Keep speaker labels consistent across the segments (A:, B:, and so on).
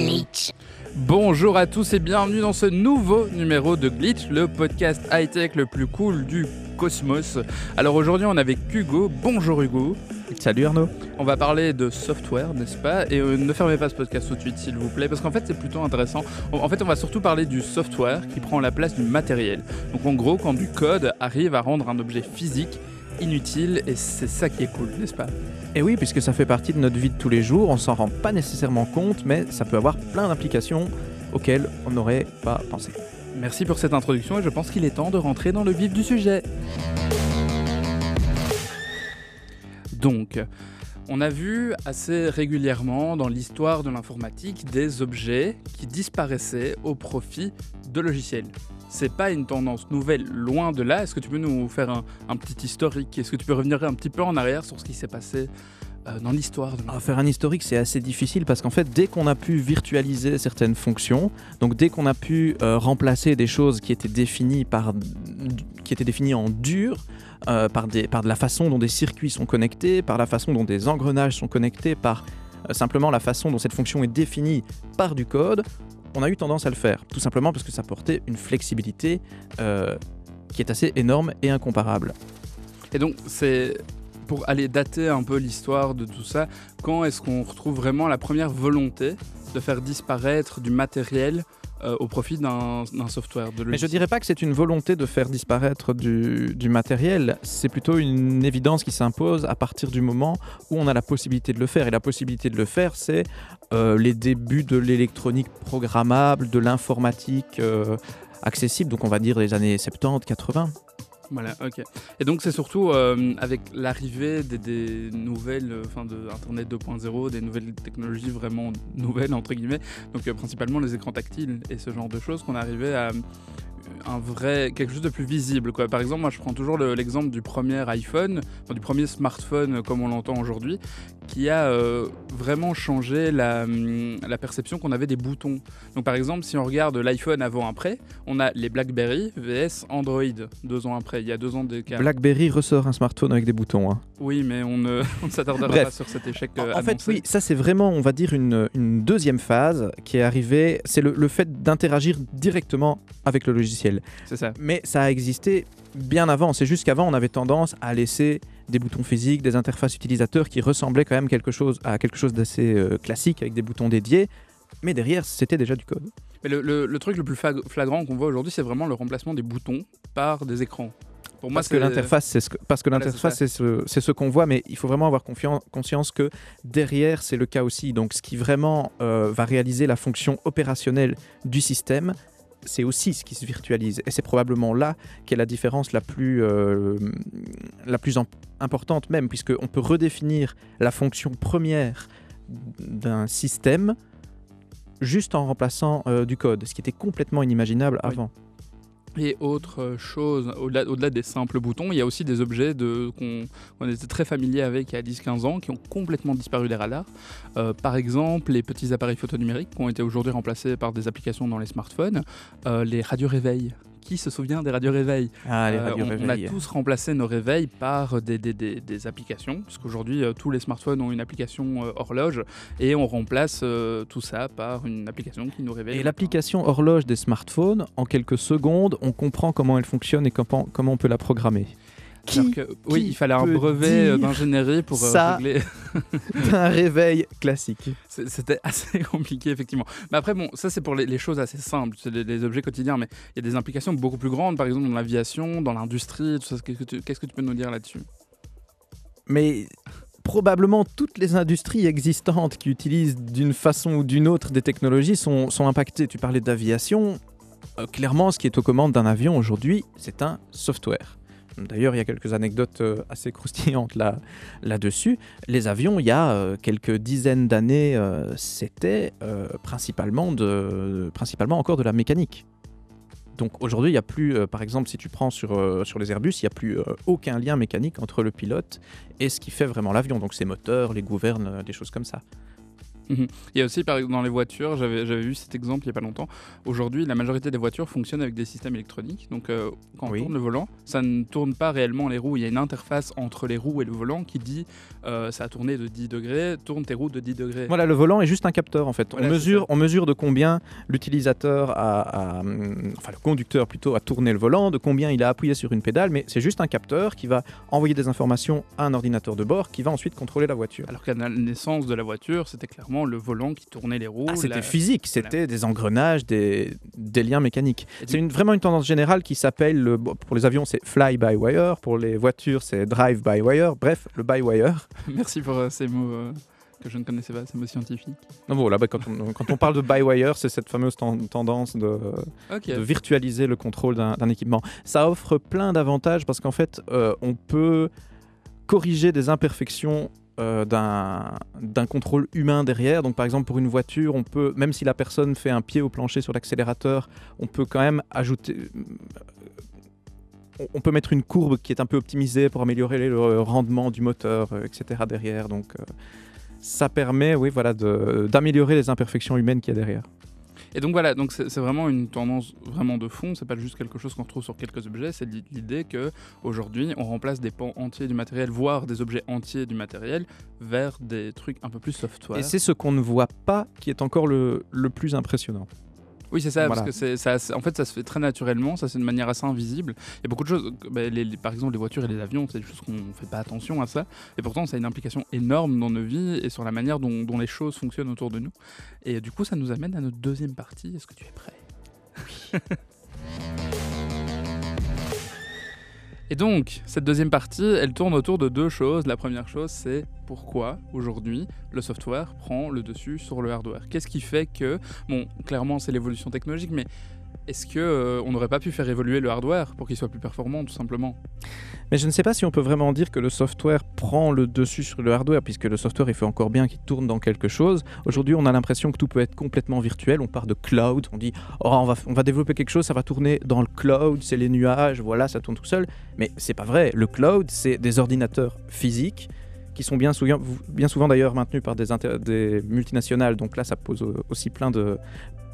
A: Glitch.
B: Bonjour à tous et bienvenue dans ce nouveau numéro de Glitch, le podcast high-tech le plus cool du cosmos. Alors aujourd'hui on est avec Hugo. Bonjour Hugo.
C: Salut Arnaud.
B: On va parler de software, n'est-ce pas? Et euh, ne fermez pas ce podcast tout de suite s'il vous plaît, parce qu'en fait c'est plutôt intéressant. En fait on va surtout parler du software qui prend la place du matériel. Donc en gros quand du code arrive à rendre un objet physique inutile et c'est ça qui est cool, n'est-ce pas?
C: Et oui, puisque ça fait partie de notre vie de tous les jours, on s'en rend pas nécessairement compte, mais ça peut avoir plein d'implications auxquelles on n'aurait pas pensé.
B: Merci pour cette introduction et je pense qu'il est temps de rentrer dans le vif du sujet. Donc, on a vu assez régulièrement dans l'histoire de l'informatique des objets qui disparaissaient au profit de logiciels. C'est pas une tendance nouvelle, loin de là. Est-ce que tu peux nous faire un, un petit historique? Est-ce que tu peux revenir un petit peu en arrière sur ce qui s'est passé euh, dans l'histoire de
C: Ah, faire un historique, c'est assez difficile parce qu'en fait, dès qu'on a pu virtualiser certaines fonctions, donc dès qu'on a pu euh, remplacer des choses qui étaient définies par, qui étaient définies en dur, euh, par, des, par de la façon dont des circuits sont connectés, par la façon dont des engrenages sont connectés, par simplement la façon dont cette fonction est définie par du code, on a eu tendance à le faire. Tout simplement parce que ça portait une flexibilité euh, qui est assez énorme et incomparable.
B: Et donc, c'est pour aller dater un peu l'histoire de tout ça, quand est-ce qu'on retrouve vraiment la première volonté de faire disparaître du matériel euh, au profit d'un software de
C: Mais je
B: logiciel
C: dirais pas que c'est une volonté de faire disparaître du, du matériel, c'est plutôt une évidence qui s'impose à partir du moment où on a la possibilité de le faire. Et la possibilité de le faire, c'est euh, les débuts de l'électronique programmable, de l'informatique euh, accessible, donc on va dire les années 70, 80.
B: Voilà, ok. Et donc c'est surtout euh, avec l'arrivée des, nouvelles, euh, enfin de Internet 2.0, des nouvelles technologies vraiment nouvelles entre guillemets, donc euh, principalement les écrans tactiles et ce genre de choses qu'on arrivait à un vrai quelque chose de plus visible. Par exemple, moi je prends toujours le- l'exemple du premier iPhone, du premier smartphone comme on l'entend aujourd'hui, qui a euh, vraiment changé la, hum, la perception qu'on avait des boutons. Donc par exemple, si on regarde l'iPhone avant après, on a les BlackBerry vs Android deux ans après. Il y a deux ans d'écart.
C: BlackBerry ressort un smartphone avec des boutons. hein.
B: Oui, mais on ne, ne s'attardera pas sur cet échec.
C: En-
B: euh,
C: en fait, oui, ça c'est vraiment, on va dire, une, une deuxième phase qui est arrivée. C'est le, le fait d'interagir directement avec le logiciel.
B: c'est ça.
C: Mais ça a existé bien avant. C'est juste qu'avant, on avait tendance à laisser des boutons physiques, des interfaces utilisateurs qui ressemblaient quand même quelque chose, à quelque chose d'assez euh, classique avec des boutons dédiés. Mais derrière, c'était déjà du code.
B: Mais le, le- le truc le plus flag- flagrant qu'on voit aujourd'hui, c'est vraiment le remplacement des boutons par des écrans. Pour moi,
C: Parce que l'interface, c'est ce que- parce que l'interface,
B: c'est
C: ce, qu'on voit, mais il faut vraiment avoir conscience que derrière, c'est le cas aussi. Donc, ce qui vraiment euh, va réaliser la fonction opérationnelle du système, c'est aussi ce qui se virtualise. Et c'est probablement là qu'est la différence la plus, euh, la plus importante même, puisqu'on peut redéfinir la fonction première d'un système juste en remplaçant euh, du code, ce qui était complètement inimaginable
B: Oui.
C: avant.
B: Et autre euh, chose, au-delà des simples boutons, il y a aussi des objets qu'on était très familier avec il y a 10-15 ans qui ont complètement disparu des radars. Euh, par exemple, les petits appareils photonumériques qui ont été aujourd'hui remplacés par des applications dans les smartphones, euh, les radios réveil. Qui se souvient des radios réveil
C: Ah, les
B: Euh,
C: radios
B: on, a tous remplacé nos réveils par des, des- des- des applications, parce qu'aujourd'hui euh, tous les smartphones ont une application euh, horloge, et on remplace tout ça par une application qui nous réveille.
C: Et l'application horloge des smartphones, en quelques secondes, on comprend comment elle fonctionne et comment, comment on peut la programmer. Qui
B: que- oui,
C: qui
B: il fallait un brevet euh, d'ingénierie pour euh,
C: ça
B: régler.
C: un réveil classique
B: C'était assez compliqué, effectivement. Mais après, bon, ça, c'est pour les, les choses assez simples, c'est les, les objets quotidiens. Mais il y a des implications beaucoup plus grandes, par exemple dans l'aviation, dans l'industrie, tout ça. Qu'est-ce que tu, qu'est-ce que tu peux nous dire là-dessus?
C: Mais probablement toutes les industries existantes qui utilisent d'une façon ou d'une autre des technologies sont, sont impactées. Tu parlais d'aviation. Euh, clairement, ce qui est aux commandes d'un avion aujourd'hui, c'est un software. D'ailleurs, il y a quelques anecdotes euh, assez croustillantes là, là-dessus. Les avions, il y a euh, quelques dizaines d'années, euh, c'était principalement, encore de la mécanique. Donc aujourd'hui, il n'y a plus, par exemple, si tu prends sur, les Airbus, il n'y a plus aucun lien mécanique entre le pilote et ce qui fait vraiment l'avion. Donc ses moteurs, les gouvernes, des choses comme ça.
B: Mhm. Il y a aussi, par exemple, dans les voitures, j'avais vu cet exemple il n'y a pas longtemps. Aujourd'hui, la majorité des voitures fonctionnent avec des systèmes électroniques. Donc, euh, quand on
C: Oui.
B: tourne le volant, ça ne tourne pas réellement les roues. Il y a une interface entre les roues et le volant qui dit euh, ça a tourné de 10 degrés, tourne tes roues de 10 degrés.
C: Voilà, le volant est juste un capteur en fait.
B: Voilà,
C: on, mesure,
B: ça.
C: on mesure de combien l'utilisateur a, a, hum, enfin le conducteur plutôt a tourné le volant, de combien il a appuyé sur une pédale, mais c'est juste un capteur qui va envoyer des informations à un ordinateur de bord qui va ensuite contrôler la voiture.
B: Alors qu'à la naissance de la voiture, c'était clairement le volant qui tournait les roues.
C: Ah, c'était
B: la-
C: physique, c'était des engrenages, des, des liens mécaniques. C'est une, vraiment une tendance générale qui s'appelle, pour les avions c'est fly by wire, pour les voitures c'est drive by wire, bref, le by wire.
B: Merci pour euh, ces mots euh, que je ne connaissais pas, ces mots scientifiques.
C: Voilà, bah, quand, on, quand on parle de by wire, c'est cette fameuse ten- tendance de, virtualiser le contrôle d'un d'un équipement. Ça offre plein d'avantages parce qu'en fait, euh, on peut corriger des imperfections euh, d'un contrôle humain derrière. Donc par exemple pour une voiture, on peut, même si la personne fait un pied au plancher sur l'accélérateur, on peut quand même ajouter... on- On peut mettre une courbe qui est un peu optimisée pour améliorer le rendement du moteur, euh, etc. derrière. Donc euh, ça permet, oui, voilà, d'améliorer les imperfections humaines qu'il y a derrière.
B: Et donc voilà, donc c'est vraiment une tendance vraiment de fond. C'est pas juste quelque chose qu'on retrouve sur quelques objets. C'est l'i- l'idée que aujourd'hui, on remplace des pans entiers du matériel, voire des objets entiers du matériel, vers des trucs un peu plus software.
C: Et c'est ce qu'on ne voit pas qui est encore le, le plus impressionnant.
B: Oui, c'est ça,
C: Voilà.
B: parce que c'est, ça, en fait, ça se fait très naturellement, ça c'est de manière assez invisible. Il y a beaucoup de choses, bah, les- les- par exemple les voitures et les avions, c'est des choses qu'on ne fait pas attention à ça, et pourtant ça a une implication énorme dans nos vies et sur la manière dont, dont les choses fonctionnent autour de nous. Et du coup, ça nous amène à notre deuxième partie. Est-ce que tu es prêt? Et donc, cette deuxième partie, elle tourne autour de deux choses. La première chose, c'est pourquoi aujourd'hui le software prend le dessus sur le hardware? Qu'est-ce qui fait que, bon, clairement c'est l'évolution technologique, mais est-ce que euh, on n'aurait pas pu faire évoluer le hardware pour qu'il soit plus performant, tout simplement?
C: Mais je ne sais pas si on peut vraiment dire que le software prend le dessus sur le hardware, puisque le software, il fait encore bien qu'il tourne dans quelque chose. Aujourd'hui, on a l'impression que tout peut être complètement virtuel. On part de cloud, on dit, oh, on va, développer quelque chose, ça va tourner dans le cloud, c'est les nuages, voilà, ça tourne tout seul. Mais c'est pas vrai. Le cloud, c'est des ordinateurs physiques qui sont bien souvent, d'ailleurs maintenus par des, des multinationales. Donc là, ça pose aussi plein de,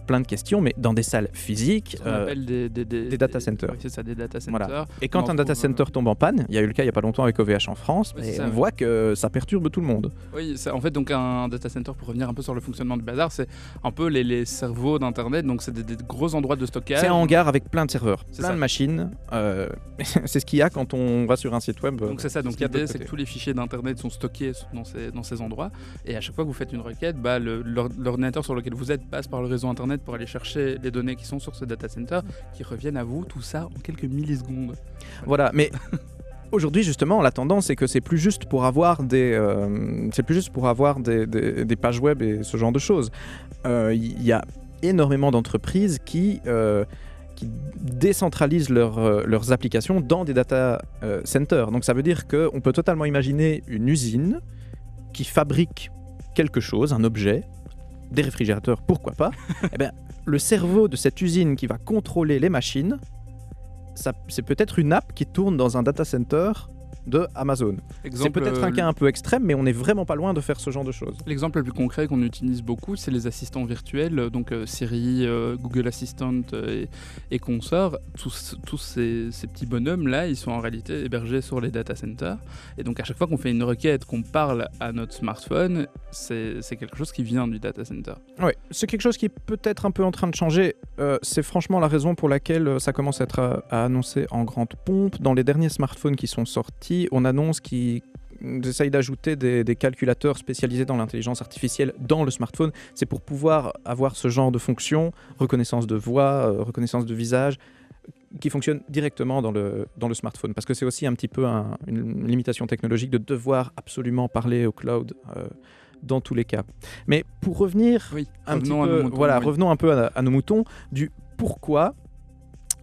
C: plein de questions, mais dans des salles physiques.
B: Ce qu'on
C: euh,
B: appelle des, des,
C: des data centers.
B: c'est ça, des data centers.
C: Voilà. Et
B: On
C: quand un data
B: trouve,
C: center tombe en panne, il y a eu le cas il n'y a pas longtemps avec OVH en France, et on
B: ouais.
C: voit que ça perturbe tout le monde.
B: Oui, en fait, donc un data center, pour revenir un peu sur le fonctionnement du bazar, c'est un peu les, les cerveaux d'Internet, donc c'est des, gros endroits de stockage.
C: C'est un hangar avec plein de serveurs,
B: C'est
C: plein
B: ça.
C: de machines. euh, c'est ce qu'il y a quand on va sur un site web.
B: Donc c'est ça, donc l'idée c'est que tous les fichiers d'internet sont stockés dans ces, dans ces endroits et à chaque fois que vous faites une requête, bah, l'ordinateur sur lequel vous êtes passe par le réseau internet pour aller chercher les données qui sont sur ce data center qui reviennent à vous, tout ça en quelques millisecondes.
C: Voilà, mais aujourd'hui justement, la tendance c'est que c'est plus juste pour avoir des, euh, c'est plus juste pour avoir des, des- pages web et ce genre de choses. Euh, Il y a énormément d'entreprises qui euh, qui décentralisent leurs, euh, leurs applications dans des data euh, centers. Donc ça veut dire qu'on peut totalement imaginer une usine qui fabrique quelque chose, un objet, des réfrigérateurs, pourquoi pas. Eh ben, le cerveau de cette usine qui va contrôler les machines, c'est peut-être une app qui tourne dans un data center de Amazon. C'est peut-être un
B: euh,
C: cas un peu extrême, mais on n'est vraiment pas loin de faire ce genre de choses.
B: L'exemple le plus concret qu'on utilise beaucoup, c'est les assistants virtuels, donc euh, Siri, euh, Google Assistant et, et consorts. Tous, tous ces, ces petits bonhommes-là, ils sont en réalité hébergés sur les data centers. Et donc à chaque fois qu'on fait une requête, qu'on parle à notre smartphone, c'est quelque chose qui vient du data center.
C: Oui, c'est quelque chose qui est peut-être un peu en train de changer. Euh, c'est franchement la raison pour laquelle ça commence à être à annoncer en grande pompe. Dans les derniers smartphones qui sont sortis, on annonce qu'ils essayent d'ajouter des, des calculateurs spécialisés dans l'intelligence artificielle dans le smartphone. C'est pour pouvoir avoir ce genre de fonction, reconnaissance de voix, euh, reconnaissance de visage, qui fonctionne directement dans le, dans le smartphone. Parce que c'est aussi un petit peu un- une limitation technologique de devoir absolument parler au cloud. euh, dans tous les cas. Mais pour revenir
B: Oui,
C: un petit
B: à
C: peu,
B: moutons,
C: voilà,
B: oui.
C: revenons un peu à, à nos moutons du pourquoi.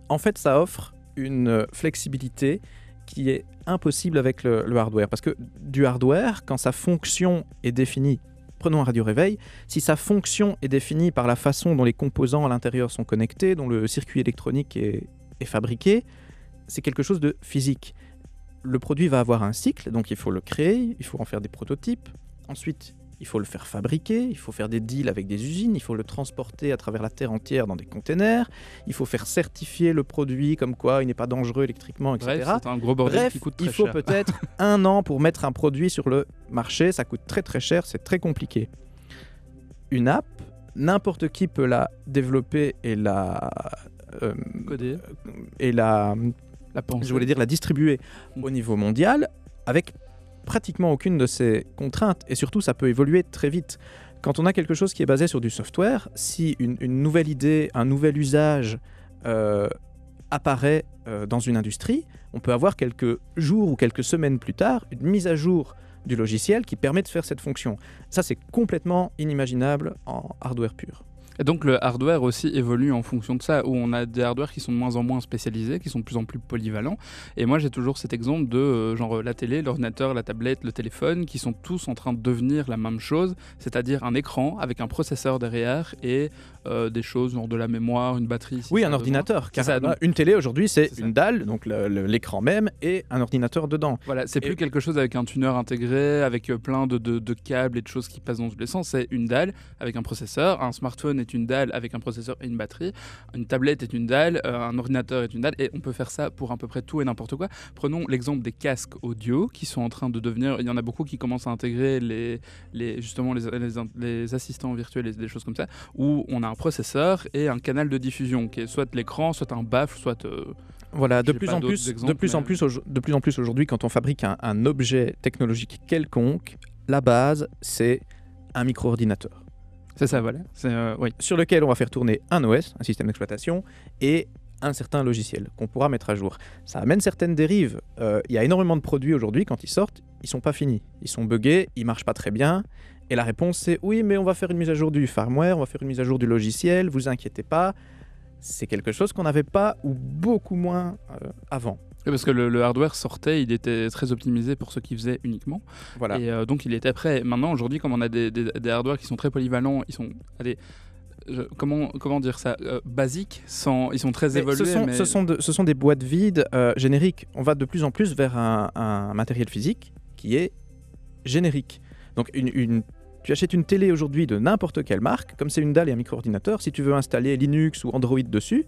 C: En fait, ça offre une flexibilité qui est impossible avec le, hardware. Parce que du hardware, quand sa fonction est définie, prenons un radio réveil, si sa fonction est définie par la façon dont les composants à l'intérieur sont connectés, dont le circuit électronique est fabriqué, c'est quelque chose de physique. Le produit va avoir un cycle, donc il faut le créer, il faut en faire des prototypes. Ensuite, il faut le faire fabriquer, il faut faire des deals avec des usines, il faut le transporter à travers la terre entière dans des containers, il faut faire certifier le produit comme quoi il n'est pas dangereux électriquement, etc.
B: Bref, c'est un gros bordel
C: Bref,
B: qui coûte très
C: il faut
B: cher.
C: peut-être un an pour mettre un produit sur le marché. Ça coûte très très cher, c'est très compliqué. Une app, n'importe qui peut la développer et la euh,
B: Codé,
C: et la, je voulais dire la distribuer
B: Mm.
C: au niveau mondial avec pratiquement aucune de ces contraintes. Et surtout, ça peut évoluer très vite. Quand on a quelque chose qui est basé sur du software, si une, nouvelle idée, un nouvel usage euh, apparaît euh, dans une industrie, on peut avoir quelques jours ou quelques semaines plus tard une mise à jour du logiciel qui permet de faire cette fonction. Ça, c'est complètement inimaginable en hardware pur.
B: Et donc le hardware aussi évolue en fonction de ça, où on a des hardware qui sont de moins en moins spécialisés, qui sont de plus en plus polyvalents. Et moi j'ai toujours cet exemple de euh, genre la télé, l'ordinateur, la tablette, le téléphone, qui sont tous en train de devenir la même chose, c'est-à-dire un écran avec un processeur derrière et euh, des choses genre de la mémoire, une batterie. si
C: Oui, un ordinateur.
B: Ça, donc-
C: une télé aujourd'hui, c'est
B: ça.
C: une dalle, donc l'écran même, et un ordinateur dedans.
B: Voilà, c'est
C: Et-
B: plus quelque chose avec un tuner intégré, avec euh, plein de, de- de câbles et de choses qui passent dans tous les sens. C'est une dalle avec un processeur. Un smartphone est une dalle avec un processeur et une batterie. Une tablette est une dalle. euh, un ordinateur est une dalle. Et on peut faire ça pour à peu près tout et n'importe quoi. Prenons l'exemple des casques audio qui sont en train de devenir. Il y en a beaucoup qui commencent à intégrer les, les, justement les, les, les assistants virtuels et des choses comme ça, où on a un processeur et un canal de diffusion qui est soit l'écran, soit un baffle, soit. euh,
C: Voilà, de plus, en plus, de plus en plus, de plus en plus aujourd'hui, quand on fabrique un, un objet technologique quelconque, la base, c'est un micro-ordinateur
B: c'est ça, voilà. Euh,
C: sur lequel on va faire tourner un OS, un système d'exploitation, et un certain logiciel qu'on pourra mettre à jour. Ça amène certaines dérives. Euh, Il y a énormément de produits aujourd'hui, quand ils sortent, ils sont pas finis. Ils sont buggés, ils marchent pas très bien. Et la réponse, c'est oui, mais on va faire une mise à jour du firmware, on va faire une mise à jour du logiciel, vous inquiétez pas. C'est quelque chose qu'on n'avait pas ou beaucoup moins euh, avant.
B: Oui, parce que le, le hardware sortait, il était très optimisé pour ce qu'il faisait uniquement.
C: Voilà.
B: Et euh, donc il était prêt. Maintenant, aujourd'hui, comme on a des, des, des hardware qui sont très polyvalents, ils sont. Allez, je- comment, comment dire ça euh, Basiques, sans, ils sont très
C: Mais
B: évolués.
C: ce, sont,
B: mais-
C: ce, sont de- ce sont des boîtes vides euh, génériques. On va de plus en plus vers un, un matériel physique qui est générique. Donc une, une- tu achètes une télé aujourd'hui de n'importe quelle marque, comme c'est une dalle et un micro-ordinateur, si tu veux installer Linux ou Android dessus,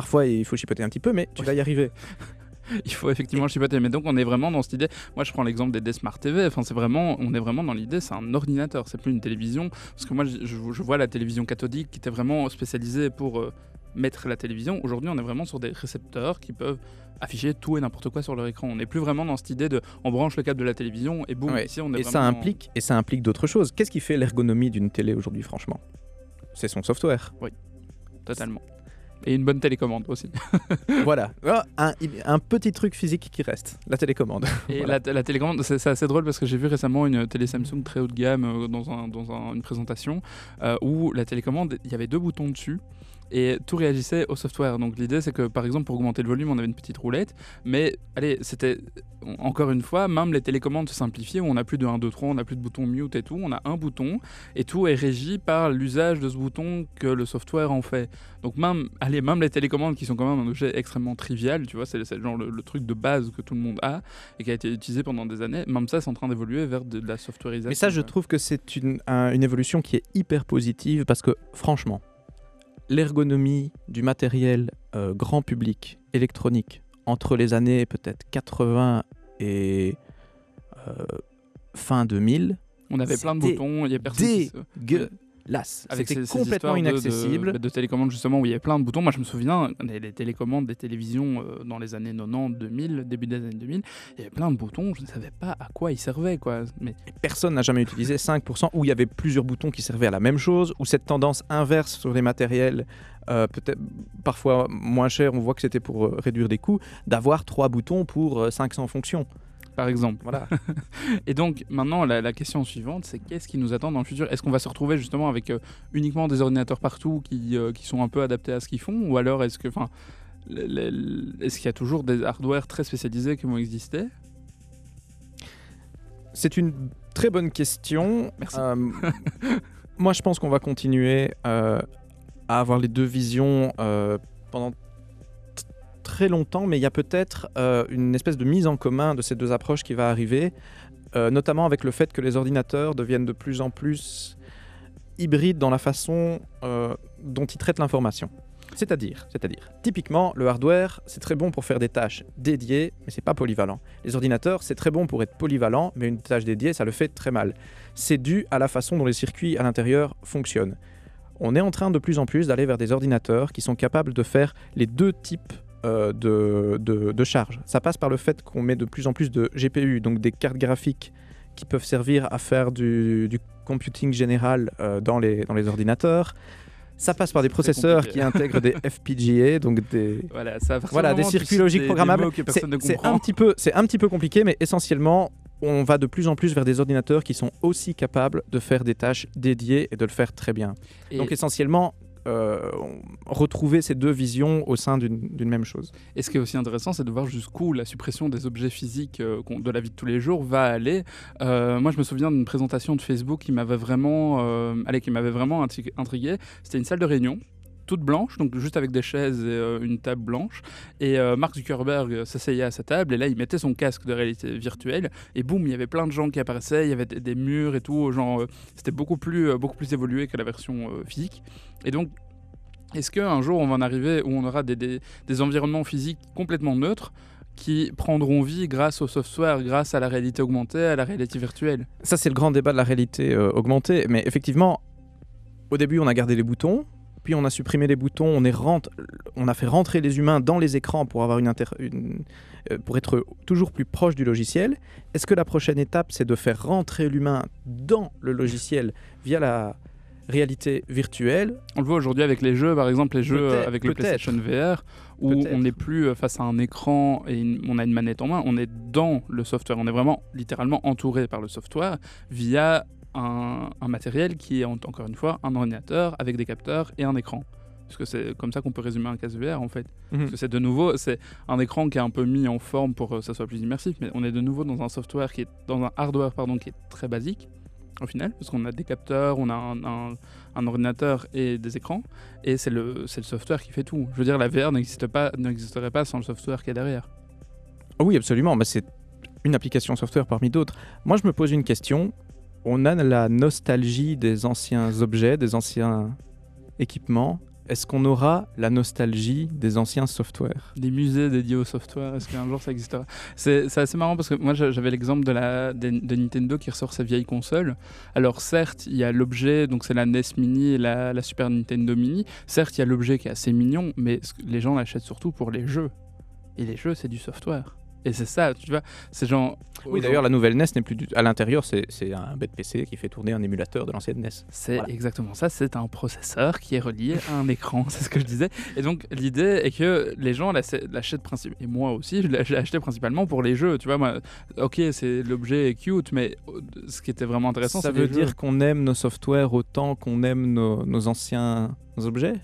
C: parfois il faut chipoter un petit peu, mais tu
B: Oui.
C: vas y arriver.
B: Il faut effectivement chipoter. Mais donc on est vraiment dans cette idée. Moi, je prends l'exemple des, Smart TV. Enfin, c'est vraiment, on est vraiment dans l'idée, c'est un ordinateur, c'est plus une télévision. Parce que moi, je, vois la télévision cathodique qui était vraiment spécialisée pour euh, mettre la télévision. Aujourd'hui, on est vraiment sur des récepteurs qui peuvent afficher tout et n'importe quoi sur leur écran. On n'est plus vraiment dans cette idée de, on branche le câble de la télévision et boum.
C: Ouais.
B: Ici, on est
C: Et ça implique, et ça implique d'autres choses. Qu'est-ce qui fait l'ergonomie d'une télé aujourd'hui, franchement? C'est son software.
B: totalement. Et une bonne télécommande aussi.
C: voilà. Ah, Un, un petit truc physique qui reste, la télécommande.
B: Et
C: Voilà.
B: la, la télécommande, c'est assez drôle parce que j'ai vu récemment une télé Samsung très haut de gamme euh, dans, un- dans un- une présentation euh, où la télécommande, il y avait deux boutons dessus. Et tout réagissait au software. Donc l'idée, c'est que par exemple, pour augmenter le volume, on avait une petite roulette. Mais allez, c'était encore une fois, même les télécommandes se simplifient. où On n'a plus de 1, 2, 3, on n'a plus de bouton mute et tout. On a un bouton et tout est régi par l'usage de ce bouton que le software en fait. Donc même, allez, même les télécommandes qui sont quand même un objet extrêmement trivial, tu vois, c'est genre le, le truc de base que tout le monde a et qui a été utilisé pendant des années. Même ça, c'est en train d'évoluer vers de, de la softwareisation.
C: Mais ça, je trouve que c'est une, un- une évolution qui est hyper positive parce que, franchement, l'ergonomie du matériel euh, grand public électronique entre les années peut-être 80 et euh, fin 2000,
B: On avait plein de boutons, il y a personne
C: dégueulasse.
B: Avec
C: C'était complètement
B: de-
C: inaccessible.
B: De, de, télécommandes justement où il y avait plein de boutons. Moi je me souviens des, des télécommandes, des télévisions euh, dans les années 90, 2000, début des années 2000, il y avait plein de boutons, je ne savais pas à quoi ils servaient quoi. Mais
C: Personne n'a jamais utilisé 5% où il y avait plusieurs boutons qui servaient à la même chose, ou cette tendance inverse sur les matériels, euh, peut-être parfois moins chers, on voit que c'était pour euh, réduire des coûts, d'avoir trois boutons pour euh, 500 fonctions.
B: Par exemple.
C: Voilà.
B: Et donc maintenant la, la question suivante c'est qu'est-ce qui nous attend dans le futur? Est-ce qu'on va se retrouver justement avec euh, uniquement des ordinateurs partout qui, euh, qui sont un peu adaptés à ce qu'ils font? Ou alors est-ce que... enfin Est-ce qu'il y a toujours des hardware très spécialisés qui vont exister?
C: C'est une très bonne question.
B: Merci.
C: Euh, moi, je pense qu'on va continuer euh, à avoir les deux visions pendant très longtemps, mais il y a peut-être euh, une espèce de mise en commun de ces deux approches qui va arriver. euh, notamment avec le fait que les ordinateurs deviennent de plus en plus hybrides dans la façon euh, dont ils traitent l'information. C'est-à-dire, c'est-à-dire, typiquement, le hardware, c'est très bon pour faire des tâches dédiées, mais c'est pas polyvalent. Les ordinateurs, c'est très bon pour être polyvalent, mais une tâche dédiée, ça le fait très mal. C'est dû à la façon dont les circuits à l'intérieur fonctionnent. On est en train de plus en plus d'aller vers des ordinateurs qui sont capables de faire les deux types euh, de, de, de charge. Ça passe par le fait qu'on met de plus en plus de GPU, donc des cartes graphiques qui peuvent servir à faire du, du computing général euh, dans, les, dans les ordinateurs. Ça passe par des processeurs qui intègrent des FPGA, donc des,
B: Voilà, ça,
C: des circuits logiques
B: des-
C: programmables. C'est un, petit peu- c'est un petit peu compliqué, mais essentiellement, on va de plus en plus vers des ordinateurs qui sont aussi capables de faire des tâches dédiées et de le faire très bien.
B: Et-
C: Donc essentiellement, euh, retrouver ces deux visions au sein d'une même chose.
B: Et ce qui est aussi intéressant, c'est de voir jusqu'où la suppression des objets physiques euh, de la vie de tous les jours va aller. Euh, moi, je me souviens d'une présentation de Facebook qui m'avait vraiment, allez, qui m'avait vraiment intri- intrigué. C'était une salle de réunion toute blanche, donc juste avec des chaises et euh, une table blanche. Et euh, Mark Zuckerberg euh, s'asseyait à sa table et là, il mettait son casque de réalité virtuelle et boum, il y avait plein de gens qui apparaissaient, il y avait des, murs et tout. Genre, c'était beaucoup plus, beaucoup plus évolué que la version physique. Et donc, est-ce qu'un jour on va en arriver où on aura des, des- environnements physiques complètement neutres qui prendront vie grâce au software, grâce à la réalité augmentée, à la réalité virtuelle?
C: Ça, c'est le grand débat de la réalité augmentée. Mais effectivement, au début, on a gardé les boutons. Puis on a supprimé les boutons, on, est rent- on a fait rentrer les humains dans les écrans pour, avoir une inter- une- euh, pour être toujours plus proche du logiciel. Est-ce que la prochaine étape, c'est de faire rentrer l'humain dans le logiciel via la réalité virtuelle?
B: On le voit aujourd'hui avec les jeux, par exemple les jeux avec le. PlayStation VR, où on n'est plus face à un écran et une- on a une manette en main, on est dans le software, on est vraiment littéralement entouré par le software via un, un matériel qui est en- encore une fois un ordinateur avec des capteurs et un écran. Parce que c'est comme ça qu'on peut résumer un casque VR en fait. Parce que c'est de nouveau, c'est un écran qui est un peu mis en forme pour que ça soit plus immersif, mais on est de nouveau dans un software qui est dans un hardware pardon qui est très basique au final, parce qu'on a des capteurs, on a un, un- un ordinateur et des écrans, et c'est le c'est le software qui fait tout. Je veux dire, la VR n'existe pas n'existerait pas sans le software qui est derrière.
C: Ah Oui, absolument. mais c'est une application software parmi d'autres. Moi, je me pose une question. On a la nostalgie des anciens objets, des anciens équipements. Est-ce qu'on aura la nostalgie des anciens softwares?
B: Des musées dédiés au software, est-ce qu'un jour ça existera? C'est assez marrant parce que moi j'a- j'avais l'exemple de, Nintendo qui ressort sa vieille console. Alors certes, il y a l'objet, donc c'est la NES Mini et la, la Super Nintendo Mini. Certes, il y a l'objet qui est assez mignon, mais les gens l'achètent surtout pour les jeux. Et les jeux, c'est du software. Et c'est ça, tu vois, c'est genre...
C: Oui, d'ailleurs, la nouvelle NES n'est plus du... à l'intérieur, c'est un bête PC qui fait tourner un émulateur de l'ancienne NES.
B: C'est
C: Voilà.
B: exactement ça, c'est un processeur qui est relié à un écran, c'est ce que je disais. Et donc l'idée est que les gens l'ach- l'achètent principalement, et moi aussi, je l'ai acheté principalement pour les jeux, tu vois, moi, ok, c'est l'objet est cute, mais euh, ce qui était vraiment intéressant,
C: Ça veut dire qu'on aime nos softwares autant qu'on aime nos, nos anciens objets?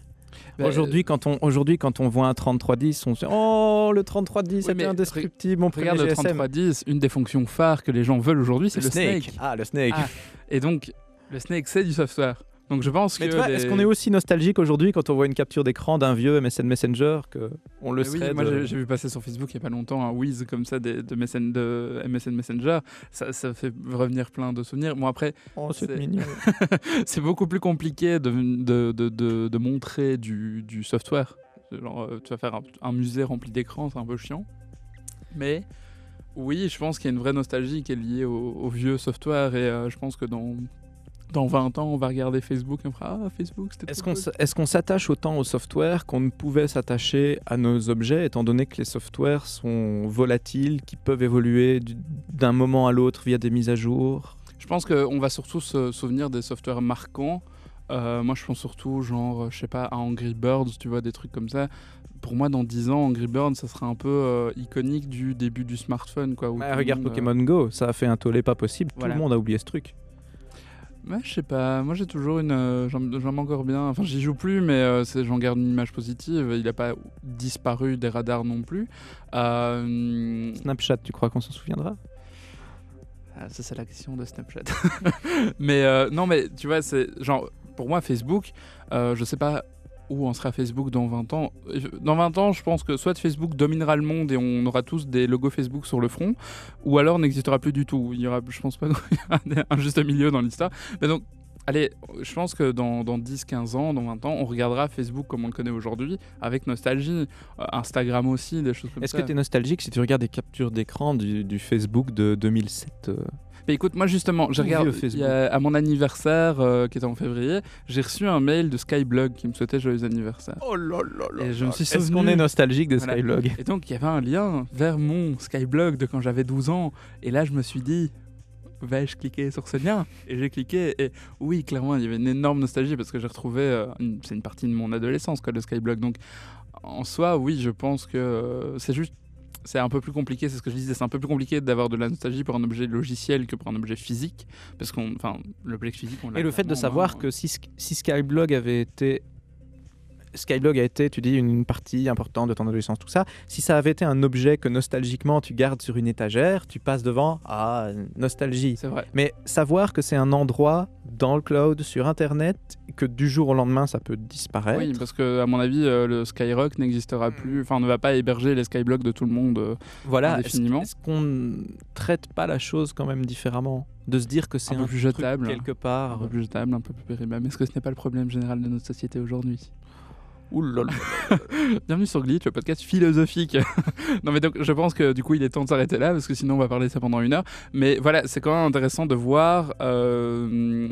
B: Bah,
C: Aujourd'hui, quand on aujourd'hui quand on voit un 3310, on se dit oh le 3310
B: Oui,
C: c'était
B: mais
C: indestructible, mon
B: Regarde le
C: GSM.
B: 3310, une des fonctions phares que les gens veulent aujourd'hui, c'est le, snake.
C: Ah le Snake.
B: Ah, Et donc, le Snake, c'est du software. Donc je pense
C: Mais
B: que. les-
C: est-ce qu'on est aussi nostalgique aujourd'hui quand on voit une capture d'écran d'un vieux MSN Messenger que on le
B: oui,
C: serait
B: moi
C: de-
B: j'ai- j'ai vu passer sur Facebook il y a pas longtemps un whiz comme ça de, de, MSN, de MSN Messenger. Ça, ça fait revenir plein de souvenirs. Bon après,
C: Oh, c'est
B: c'est-
C: mignon.
B: c'est beaucoup plus compliqué de, de, de, de- de montrer du, du software. Genre, euh, tu vas faire un, un musée rempli d'écrans, c'est un peu chiant. Mais oui, je pense qu'il y a une vraie nostalgie qui est liée au, au vieux software et euh, je pense que dans, dans 20 ans, on va regarder Facebook et on fera Ah, Facebook, c'était
C: Est-ce qu'on s'attache autant au software qu'on ne pouvait s'attacher à nos objets, étant donné que les softwares sont volatiles, qui peuvent évoluer du- d'un moment à l'autre via des mises à jour?
B: Je pense qu'on va surtout se souvenir des softwares marquants. Euh, moi, je pense surtout, genre, je sais pas, à Angry Birds, tu vois, des trucs comme ça. Pour moi, dans 10 ans, Angry Birds, ça sera un peu euh, iconique du début du smartphone, quoi.
C: Bah, Regarde
B: monde, euh,
C: Pokémon Go, ça a fait un tollé pas possible,
B: Voilà.
C: tout le monde a oublié ce truc.
B: Ouais, je sais pas. Moi, j'ai toujours une. euh, J'aime encore bien. Enfin, j'y joue plus, mais euh, j'en garde une image positive. Il a pas disparu des radars non plus. Euh,
C: Snapchat, tu crois qu'on s'en souviendra?
B: Ah, ça, c'est la question de Snapchat. mais euh, non, mais tu vois, c'est genre, pour moi, Facebook, euh, je sais pas où en sera Facebook dans 20 ans Dans 20 ans, je pense que soit Facebook dominera le monde et on aura tous des logos Facebook sur le front, ou alors n'existera plus du tout. Il y aura, je pense pas un juste milieu dans l'histoire. Mais donc, allez, je pense que dans, dans 10, 15 ans, dans 20 ans, on regardera Facebook comme on le connaît aujourd'hui, avec nostalgie. Euh, Instagram aussi, des choses comme
C: Est-ce
B: ça.
C: que tu es nostalgique si tu regardes des captures d'écran du, du Facebook de 2007 euh
B: Mais écoute, moi justement, j'ai regardé à mon anniversaire euh, qui était en février, j'ai reçu un mail de Skyblog qui me souhaitait joyeux anniversaire.
C: Oh là là
B: Et je me suis
C: Est-ce
B: souvenu-
C: qu'on est nostalgique de
B: Voilà.
C: Skyblog?
B: Et donc il y avait un lien vers mon Skyblog de quand j'avais 12 ans. Et là je me suis dit, vais-je cliquer sur ce lien Et j'ai cliqué et oui, clairement, il y avait une énorme nostalgie parce que j'ai retrouvé, euh, c'est une partie de mon adolescence, quoi, le Skyblog. Donc en soi, oui, je pense que euh, c'est juste... C'est un peu plus compliqué, c'est ce que je disais, c'est un peu plus compliqué d'avoir de la nostalgie pour un objet logiciel que pour un objet physique, parce qu'on, enfin, l'objet physique, on l'a
C: Et le fait de savoir
B: hein.
C: que si, si Skyblog avait été. Skyblog a été, tu dis, une partie importante de ton adolescence, tout ça. Si ça avait été un objet que nostalgiquement tu gardes sur une étagère, tu passes devant, ah, nostalgie.
B: c'est vrai.
C: Mais savoir que c'est un endroit dans le cloud, sur Internet, que du jour au lendemain ça peut disparaître.
B: Oui, parce que à mon avis, euh, le Skyrock n'existera plus, enfin, ne va pas héberger les Skyblocks de tout le monde. euh,
C: voilà. Est-ce
B: indéfiniment.
C: est-ce qu'on ne traite pas la chose quand même différemment? De se dire que c'est
B: Un
C: un,
B: peu plus
C: truc
B: jetable.
C: quelque
B: un
C: part.
B: peu plus jetable, un peu plus périlleux. Mais est-ce que ce n'est pas le problème général de notre société aujourd'hui?
C: Là.
B: Bienvenue sur Glitch, le podcast philosophique. non mais donc je pense que du coup il est temps de s'arrêter là parce que sinon on va parler de ça pendant une heure. Mais voilà, c'est quand même intéressant de voir euh,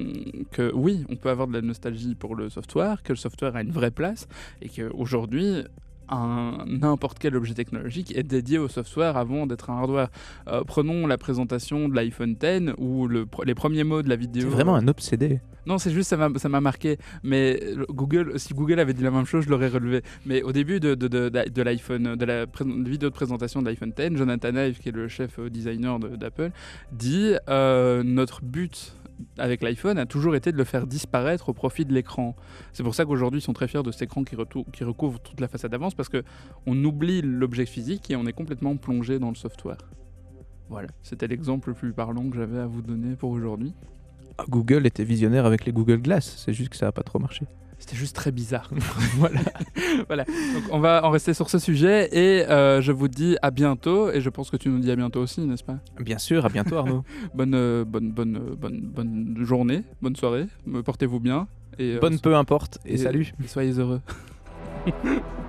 B: que oui, on peut avoir de la nostalgie pour le software, que le software a une vraie place et qu'aujourd'hui un n'importe quel objet technologique est dédié au software avant d'être un hardware. Euh, prenons la présentation de l'iPhone X le, les premiers mots de la vidéo.
C: C'est vraiment un obsédé.
B: Non, c'est juste ça m'a marqué. Mais Google, si Google avait dit la même chose, je l'aurais relevé. Mais au début de, de, de, de l'iPhone, de la vidéo de présentation de l'iPhone X, Jonathan Ive, qui est le chef euh, designer de- d'Apple, dit euh, notre but avec l'iPhone a toujours été de le faire disparaître au profit de l'écran. C'est pour ça qu'aujourd'hui ils sont très fiers de cet écran qui, qui recouvre toute la façade d'avance parce que on oublie l'objet physique et on est complètement plongé dans le software. Voilà, c'était l'exemple le plus parlant que j'avais à vous donner pour aujourd'hui.
C: Ah, Google était visionnaire avec les Google Glass, c'est juste que ça n'a pas trop marché.
B: C'était juste très bizarre.
C: voilà.
B: voilà. Donc on va en rester sur ce sujet et euh, je vous dis à bientôt et je pense que tu nous dis à bientôt aussi, n'est-ce pas?
C: Bien sûr, à bientôt Arnaud.
B: Bonne euh, bonne bonne bonne bonne journée, bonne soirée, portez-vous bien et euh,
C: Bonne peu importe et
B: et-
C: salut.
B: soyez heureux.